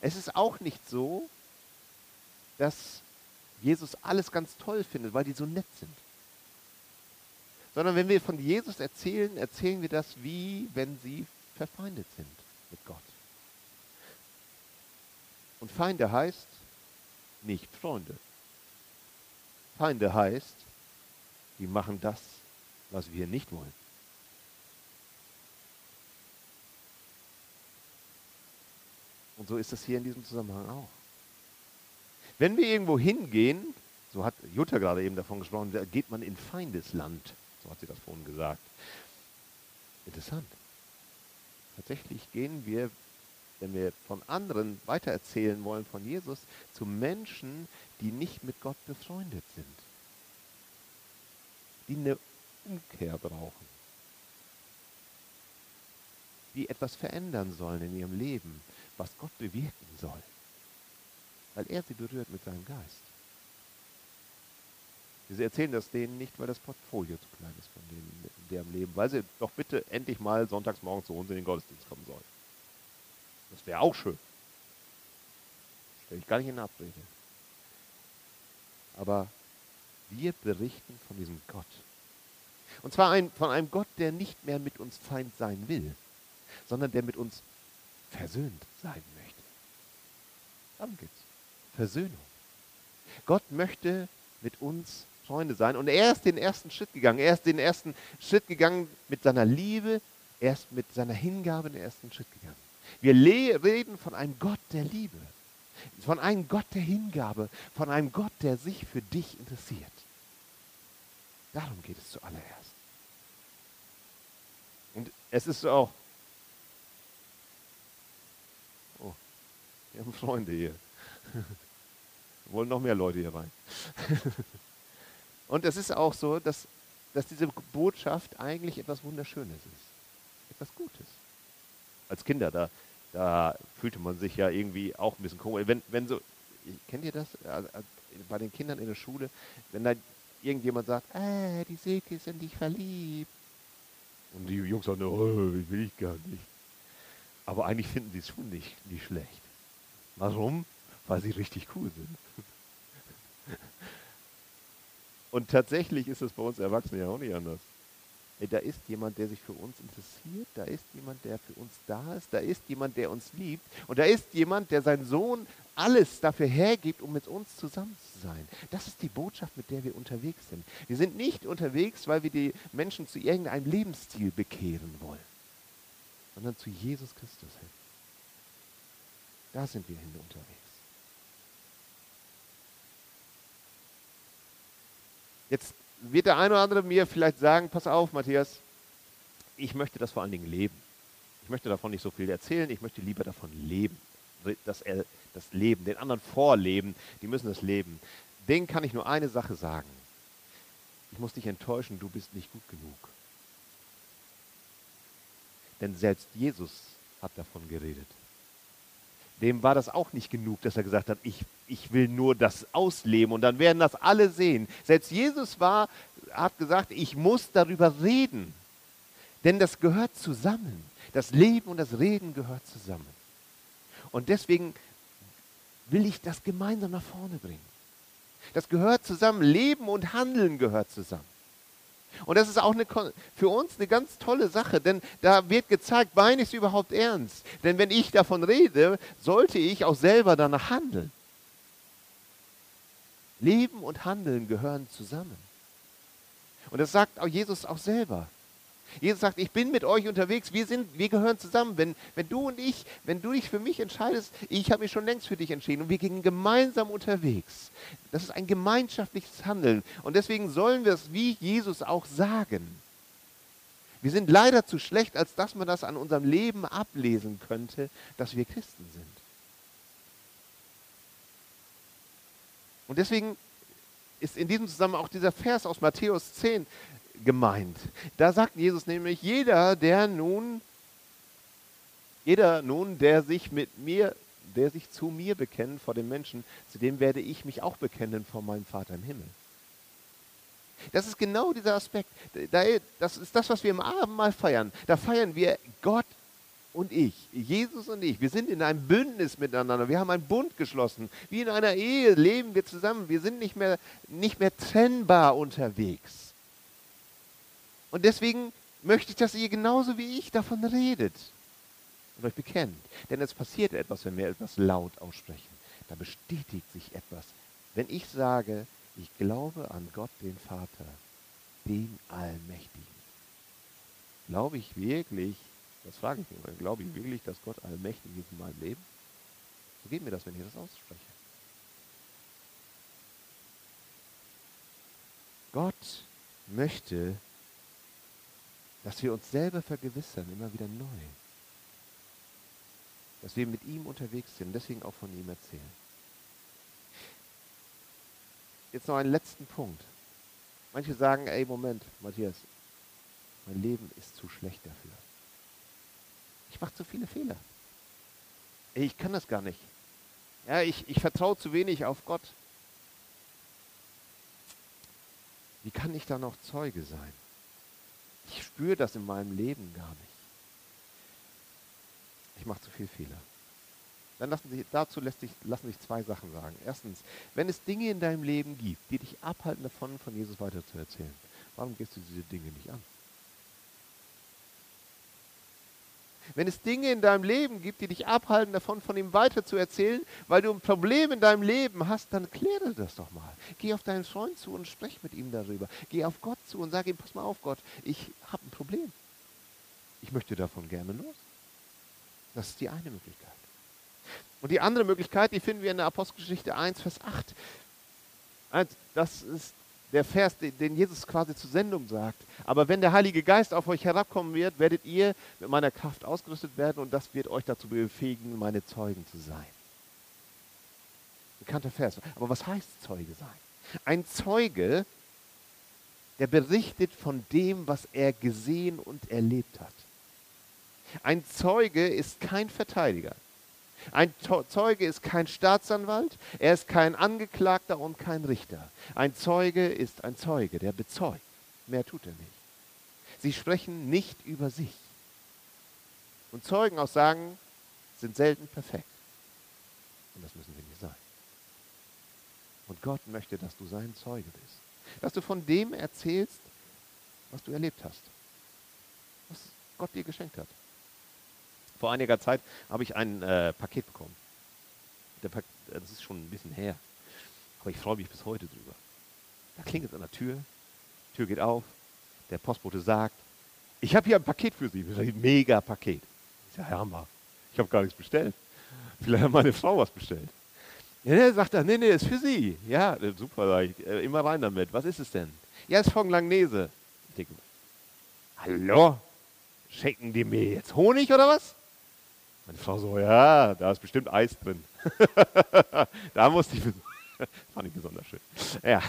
Es ist auch nicht so, dass Jesus alles ganz toll findet, weil die so nett sind. Sondern wenn wir von Jesus erzählen, erzählen wir das wie wenn sie verfeindet sind mit Gott. Und Feinde heißt nicht Freunde. Feinde heißt, die machen das, was wir nicht wollen. So ist es hier in diesem Zusammenhang auch. Wenn wir irgendwo hingehen, so hat Jutta gerade eben davon gesprochen, da geht man in Feindesland. So hat sie das vorhin gesagt. Interessant. Tatsächlich gehen wir, wenn wir von anderen weitererzählen wollen von Jesus, zu Menschen, die nicht mit Gott befreundet sind. Die eine Umkehr brauchen. Die etwas verändern sollen in ihrem Leben, was Gott bewirken soll. Weil er sie berührt mit seinem Geist. Sie erzählen das denen nicht, weil das Portfolio zu klein ist von denen in deren Leben, weil sie doch bitte endlich mal sonntags morgens zu uns in den Gottesdienst kommen sollen. Das wäre auch schön. Stelle ich gar nicht in Abrede. Aber wir berichten von diesem Gott. Und zwar ein, von einem Gott, der nicht mehr mit uns Feind sein will, sondern der mit uns versöhnt sein möchte. Darum geht's. Versöhnung. Gott möchte mit uns Freunde sein. Und er ist den ersten Schritt gegangen. Er ist den ersten Schritt gegangen mit seiner Liebe. Er ist mit seiner Hingabe den ersten Schritt gegangen. Wir reden von einem Gott der Liebe. Von einem Gott der Hingabe. Von einem Gott, der sich für dich interessiert. Darum geht es zuallererst. Und es ist auch. Wir haben Freunde hier. Wollen noch mehr Leute hier rein. Und es ist auch so, dass, dass diese Botschaft eigentlich etwas Wunderschönes ist. Etwas Gutes. Als Kinder, da, da fühlte man sich ja irgendwie auch ein bisschen komisch. Wenn, wenn so, kennt ihr das? Bei den Kindern in der Schule, wenn da irgendjemand sagt, äh, die Silke ist in dich verliebt. Und die Jungs sagen, oh, will ich gar nicht. Aber eigentlich finden sie es schon nicht, nicht schlecht. Warum? Weil sie richtig cool sind. Und tatsächlich ist es bei uns Erwachsenen ja auch nicht anders. Da ist jemand, der sich für uns interessiert, da ist jemand, der für uns da ist, da ist jemand, der uns liebt und da ist jemand, der seinen Sohn alles dafür hergibt, um mit uns zusammen zu sein. Das ist die Botschaft, mit der wir unterwegs sind. Wir sind nicht unterwegs, weil wir die Menschen zu irgendeinem Lebensstil bekehren wollen, sondern zu Jesus Christus hin. Da sind wir hin unterwegs. Jetzt wird der eine oder andere mir vielleicht sagen, pass auf, Matthias, ich möchte das vor allen Dingen leben. Ich möchte davon nicht so viel erzählen, ich möchte lieber davon leben. Das, das Leben, den anderen vorleben, die müssen das leben. Denen kann ich nur eine Sache sagen. Ich muss dich enttäuschen, du bist nicht gut genug. Denn selbst Jesus hat davon geredet dem war das auch nicht genug, dass er gesagt hat, ich, ich will nur das ausleben und dann werden das alle sehen. Selbst Jesus war, hat gesagt, ich muss darüber reden. Denn das gehört zusammen. Das Leben und das Reden gehört zusammen. Und deswegen will ich das gemeinsam nach vorne bringen. Das gehört zusammen. Leben und Handeln gehört zusammen. Und das ist auch eine, für uns eine ganz tolle Sache, denn da wird gezeigt, meine ich es überhaupt ernst? Denn wenn ich davon rede, sollte ich auch selber danach handeln. Leben und Handeln gehören zusammen. Und das sagt auch Jesus auch selber. Jesus sagt, ich bin mit euch unterwegs, wir, sind, wir gehören zusammen. Wenn, wenn du und ich, wenn du dich für mich entscheidest, ich habe mich schon längst für dich entschieden und wir gehen gemeinsam unterwegs. Das ist ein gemeinschaftliches Handeln. Und deswegen sollen wir es wie Jesus auch sagen. Wir sind leider zu schlecht, als dass man das an unserem Leben ablesen könnte, dass wir Christen sind. Und deswegen ist in diesem Zusammenhang auch dieser Vers aus Matthäus 10 gemeint. Da sagt Jesus nämlich, jeder, der nun, jeder nun, der sich mit mir, der sich zu mir bekennt vor den Menschen, zu dem werde ich mich auch bekennen vor meinem Vater im Himmel. Das ist genau dieser Aspekt. Das ist das, was wir im Abendmahl feiern. Da feiern wir Gott und ich, Jesus und ich. Wir sind in einem Bündnis miteinander. Wir haben einen Bund geschlossen. Wie in einer Ehe leben wir zusammen. Wir sind nicht mehr, nicht mehr trennbar unterwegs. Und deswegen möchte ich, dass ihr genauso wie ich davon redet und euch bekennt. Denn es passiert etwas, wenn wir etwas laut aussprechen. Da bestätigt sich etwas. Wenn ich sage, ich glaube an Gott, den Vater, den Allmächtigen. Glaube ich wirklich, das frage ich mich, glaube ich wirklich, dass Gott allmächtig ist in meinem Leben? So geht mir das, wenn ich das ausspreche. Gott möchte, dass wir uns selber vergewissern, immer wieder neu. Dass wir mit ihm unterwegs sind, deswegen auch von ihm erzählen jetzt noch einen letzten Punkt. Manche sagen, ey, Moment, Matthias, mein Leben ist zu schlecht dafür. Ich mache zu viele Fehler. Ey, ich kann das gar nicht. Ja, ich, ich vertraue zu wenig auf Gott. Wie kann ich da noch Zeuge sein? Ich spüre das in meinem Leben gar nicht. Ich mache zu viele Fehler dann lassen sich, dazu lässt sich, lassen sich zwei Sachen sagen. Erstens, wenn es Dinge in deinem Leben gibt, die dich abhalten davon, von Jesus weiterzuerzählen, warum gehst du diese Dinge nicht an? Wenn es Dinge in deinem Leben gibt, die dich abhalten davon, von ihm weiterzuerzählen, weil du ein Problem in deinem Leben hast, dann kläre das doch mal. Geh auf deinen Freund zu und sprech mit ihm darüber. Geh auf Gott zu und sag ihm, pass mal auf Gott, ich habe ein Problem. Ich möchte davon gerne los. Das ist die eine Möglichkeit. Und die andere Möglichkeit, die finden wir in der Apostelgeschichte 1, Vers 8. Das ist der Vers, den Jesus quasi zur Sendung sagt. Aber wenn der Heilige Geist auf euch herabkommen wird, werdet ihr mit meiner Kraft ausgerüstet werden und das wird euch dazu befähigen, meine Zeugen zu sein. Bekannter Vers. Aber was heißt Zeuge sein? Ein Zeuge, der berichtet von dem, was er gesehen und erlebt hat. Ein Zeuge ist kein Verteidiger. Ein Zeuge ist kein Staatsanwalt, er ist kein Angeklagter und kein Richter. Ein Zeuge ist ein Zeuge, der bezeugt. Mehr tut er nicht. Sie sprechen nicht über sich. Und Zeugenaussagen sind selten perfekt. Und das müssen wir nicht sein. Und Gott möchte, dass du sein Zeuge bist. Dass du von dem erzählst, was du erlebt hast. Was Gott dir geschenkt hat. Vor einiger Zeit habe ich ein äh, Paket bekommen. Pa das ist schon ein bisschen her. Aber ich freue mich bis heute drüber. Da klingelt es an der Tür, Tür geht auf, der Postbote sagt, ich habe hier ein Paket für Sie. Ein mega Paket. Ich sage, Hammer, ich habe gar nichts bestellt. Vielleicht hat meine Frau was bestellt. Ja, der sagt er, nee, nee, ist für Sie. Ja, äh, super, sag ich, äh, immer rein damit. Was ist es denn? Ja, ist von Langnese. Ich denke, hallo? Schenken die mir jetzt Honig oder was? Meine Frau so, ja, da ist bestimmt Eis drin. da musste ich, fand ich besonders schön. Ja,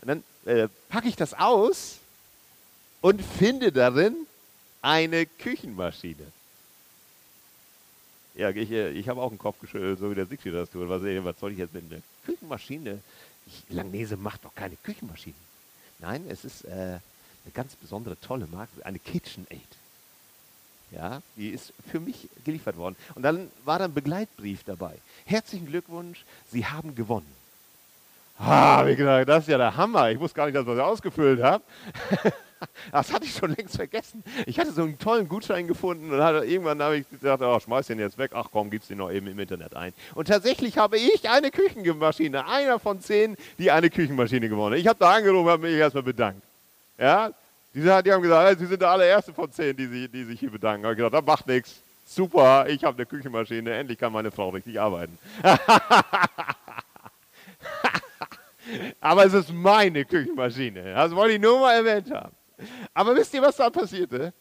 und dann äh, packe ich das aus und finde darin eine Küchenmaschine. Ja, ich, äh, ich habe auch einen Kopf geschüttelt, so wie der Siegfried das tut. Was, was soll ich jetzt mit einer Küchenmaschine? Ich, Langnese macht doch keine Küchenmaschinen. Nein, es ist äh, eine ganz besondere, tolle Marke, eine KitchenAid. Ja, die ist für mich geliefert worden. Und dann war da ein Begleitbrief dabei. Herzlichen Glückwunsch, Sie haben gewonnen. Ah, wie gesagt, das ist ja der Hammer. Ich wusste gar nicht, dass ich das ausgefüllt habe. das hatte ich schon längst vergessen. Ich hatte so einen tollen Gutschein gefunden und hatte, irgendwann habe ich gesagt, oh, schmeiß den jetzt weg. Ach komm, gib's den noch eben im Internet ein. Und tatsächlich habe ich eine Küchenmaschine, einer von zehn, die eine Küchenmaschine gewonnen. Ich habe da angerufen und habe mich erstmal bedankt. Ja, die, die haben gesagt, Sie sind der allererste von zehn, die sich, die sich hier bedanken. Ich gesagt, das macht nichts. Super, ich habe eine Küchenmaschine, endlich kann meine Frau richtig arbeiten. Aber es ist meine Küchenmaschine. Das wollte ich nur mal erwähnt haben. Aber wisst ihr, was da passierte?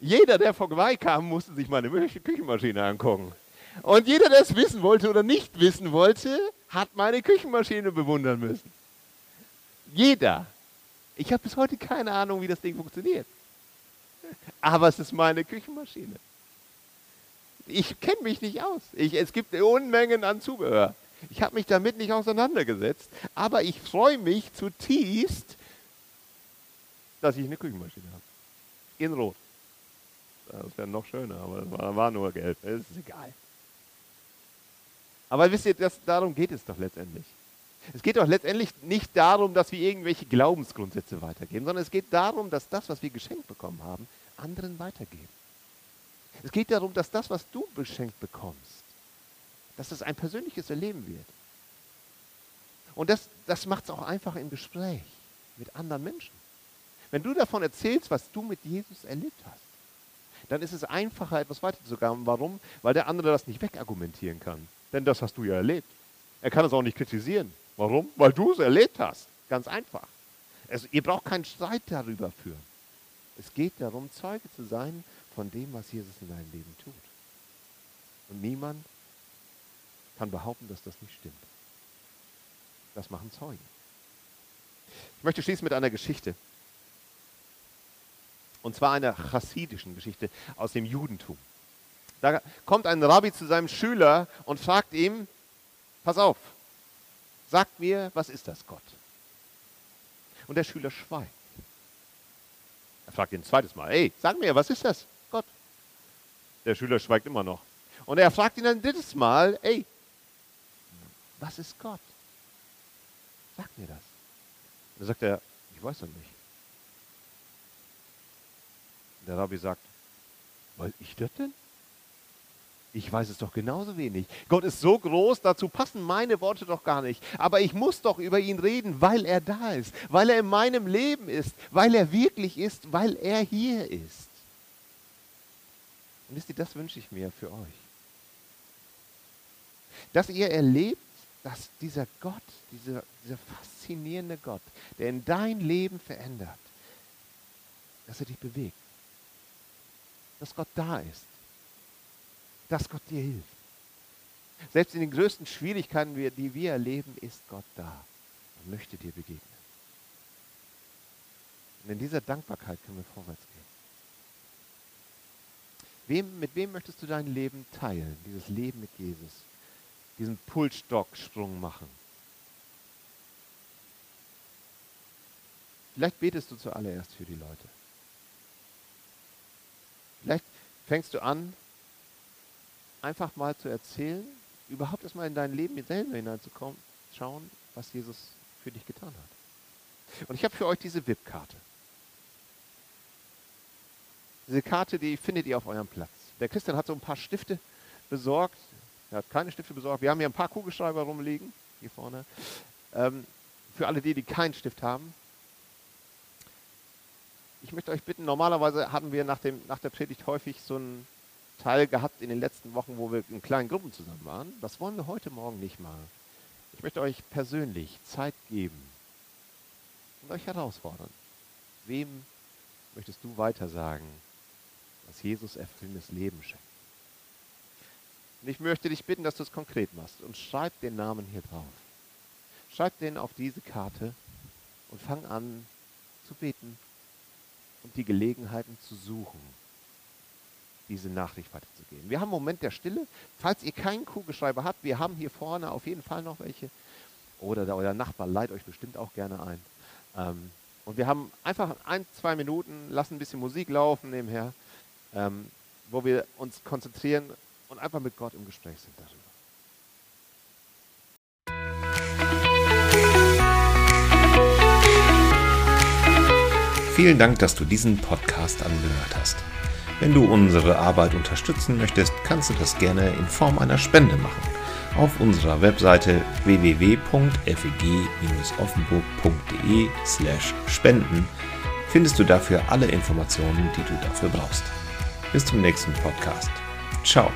Jeder, der vorbeikam, musste sich meine Küchenmaschine angucken. Und jeder, der es wissen wollte oder nicht wissen wollte, hat meine Küchenmaschine bewundern müssen. Jeder. Ich habe bis heute keine Ahnung, wie das Ding funktioniert. Aber es ist meine Küchenmaschine. Ich kenne mich nicht aus. Ich, es gibt Unmengen an Zubehör. Ich habe mich damit nicht auseinandergesetzt. Aber ich freue mich zutiefst, dass ich eine Küchenmaschine habe. In Rot. Das wäre noch schöner, aber das war, war nur gelb. Das ist egal. Aber wisst ihr, das, darum geht es doch letztendlich. Es geht doch letztendlich nicht darum, dass wir irgendwelche Glaubensgrundsätze weitergeben, sondern es geht darum, dass das, was wir geschenkt bekommen haben, anderen weitergeben. Es geht darum, dass das, was du geschenkt bekommst, dass es ein persönliches Erleben wird. Und das, das macht es auch einfach im Gespräch mit anderen Menschen. Wenn du davon erzählst, was du mit Jesus erlebt hast, dann ist es einfacher, etwas weiterzugeben. Warum? Weil der andere das nicht wegargumentieren kann. Denn das hast du ja erlebt. Er kann es auch nicht kritisieren. Warum? Weil du es erlebt hast. Ganz einfach. Also, ihr braucht keinen Streit darüber führen. Es geht darum, Zeuge zu sein von dem, was Jesus in deinem Leben tut. Und niemand kann behaupten, dass das nicht stimmt. Das machen Zeugen. Ich möchte schließen mit einer Geschichte. Und zwar einer chassidischen Geschichte aus dem Judentum. Da kommt ein Rabbi zu seinem Schüler und fragt ihm, pass auf, sag mir, was ist das Gott? Und der Schüler schweigt. Er fragt ihn ein zweites Mal, ey, sag mir, was ist das Gott? Der Schüler schweigt immer noch. Und er fragt ihn ein drittes Mal, ey, was ist Gott? Sag mir das. Und dann sagt er, ich weiß das nicht. Der Rabbi sagt, weil ich das denn? Ich weiß es doch genauso wenig. Gott ist so groß, dazu passen meine Worte doch gar nicht. Aber ich muss doch über ihn reden, weil er da ist, weil er in meinem Leben ist, weil er wirklich ist, weil er hier ist. Und wisst ihr, das wünsche ich mir für euch. Dass ihr erlebt, dass dieser Gott, dieser, dieser faszinierende Gott, der in dein Leben verändert, dass er dich bewegt dass Gott da ist. Dass Gott dir hilft. Selbst in den größten Schwierigkeiten, die wir erleben, ist Gott da und möchte dir begegnen. Und in dieser Dankbarkeit können wir vorwärts gehen. Wem, mit wem möchtest du dein Leben teilen, dieses Leben mit Jesus, diesen Pulsstocksprung machen? Vielleicht betest du zuallererst für die Leute. Vielleicht fängst du an, einfach mal zu erzählen, überhaupt erstmal in dein Leben selber hineinzukommen, schauen, was Jesus für dich getan hat. Und ich habe für euch diese VIP-Karte. Diese Karte, die findet ihr auf eurem Platz. Der Christian hat so ein paar Stifte besorgt. Er hat keine Stifte besorgt. Wir haben hier ein paar Kugelschreiber rumliegen, hier vorne. Ähm, für alle die, die keinen Stift haben, ich möchte euch bitten, normalerweise hatten wir nach, dem, nach der Predigt häufig so einen Teil gehabt in den letzten Wochen, wo wir in kleinen Gruppen zusammen waren. Das wollen wir heute Morgen nicht mal. Ich möchte euch persönlich Zeit geben und euch herausfordern. Wem möchtest du weitersagen, was Jesus erfüllendes Leben schenkt? Und ich möchte dich bitten, dass du es konkret machst und schreib den Namen hier drauf. Schreib den auf diese Karte und fang an zu beten und die Gelegenheiten zu suchen, diese Nachricht weiterzugeben. Wir haben einen Moment der Stille. Falls ihr keinen Kugelschreiber habt, wir haben hier vorne auf jeden Fall noch welche. Oder der, euer Nachbar leiht euch bestimmt auch gerne ein. Ähm, und wir haben einfach ein, zwei Minuten, lassen ein bisschen Musik laufen nebenher, ähm, wo wir uns konzentrieren und einfach mit Gott im Gespräch sind darüber. Vielen Dank, dass du diesen Podcast angehört hast. Wenn du unsere Arbeit unterstützen möchtest, kannst du das gerne in Form einer Spende machen. Auf unserer Webseite www.feg-offenburg.de/spenden findest du dafür alle Informationen, die du dafür brauchst. Bis zum nächsten Podcast. Ciao.